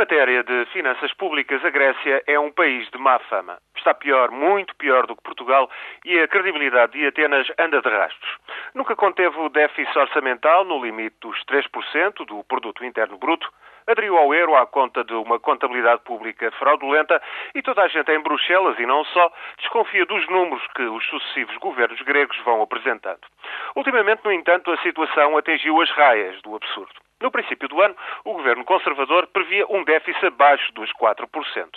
matéria de finanças públicas, a Grécia é um país de má fama. Está pior, muito pior do que Portugal e a credibilidade de Atenas anda de rastros. Nunca conteve o déficit orçamental no limite dos 3% do produto interno bruto, aderiu ao euro à conta de uma contabilidade pública fraudulenta e toda a gente em Bruxelas, e não só, desconfia dos números que os sucessivos governos gregos vão apresentando. Ultimamente, no entanto, a situação atingiu as raias do absurdo. No princípio do ano, o governo conservador previa um déficit abaixo dos 4%.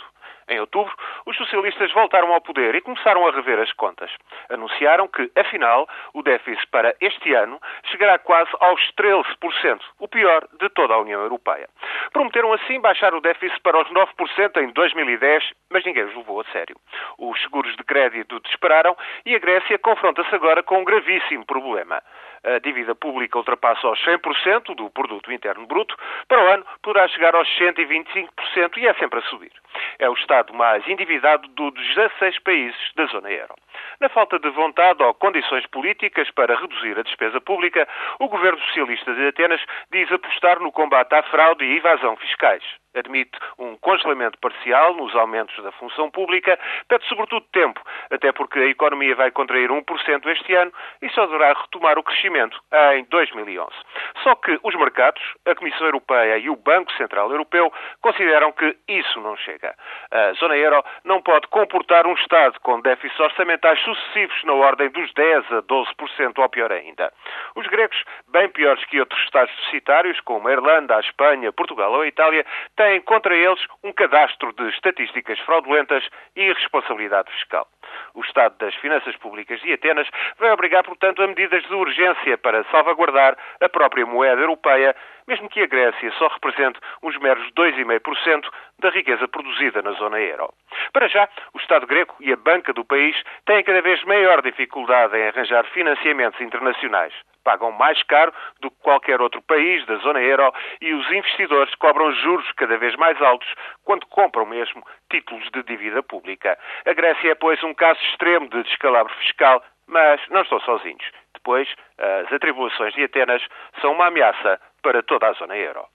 Em outubro, os socialistas voltaram ao poder e começaram a rever as contas. Anunciaram que, afinal, o déficit para este ano chegará quase aos 13%, o pior de toda a União Europeia. Prometeram assim baixar o déficit para os 9% em 2010, mas ninguém os levou a sério. Os seguros de crédito dispararam e a Grécia confronta-se agora com um gravíssimo problema a dívida pública ultrapassa os 100% do produto interno bruto, para o ano poderá chegar aos 125% e é sempre a subir. É o Estado mais endividado dos 16 países da zona euro. Na falta de vontade ou condições políticas para reduzir a despesa pública, o governo socialista de Atenas diz apostar no combate à fraude e evasão fiscais admite um congelamento parcial nos aumentos da função pública, pede sobretudo tempo, até porque a economia vai contrair 1% este ano e só deverá retomar o crescimento em 2011. Só que os mercados, a Comissão Europeia e o Banco Central Europeu consideram que isso não chega. A zona euro não pode comportar um Estado com déficits orçamentais sucessivos na ordem dos 10 a 12% ou pior ainda. Os gregos, bem piores que outros Estados deficitários, como a Irlanda, a Espanha, Portugal ou a Itália, têm contra eles um cadastro de estatísticas fraudulentas e irresponsabilidade fiscal. O estado das finanças públicas de Atenas vai obrigar, portanto, a medidas de urgência para salvaguardar a própria moeda europeia, mesmo que a Grécia só represente uns meros 2,5% da riqueza produzida na zona euro. Para já, o Estado grego e a banca do país têm cada vez maior dificuldade em arranjar financiamentos internacionais pagam mais caro do que qualquer outro país da zona euro e os investidores cobram juros cada vez mais altos quando compram mesmo títulos de dívida pública. A Grécia é, pois, um caso extremo de descalabro fiscal, mas não estão sozinhos. Depois, as atribuições de Atenas são uma ameaça para toda a zona euro.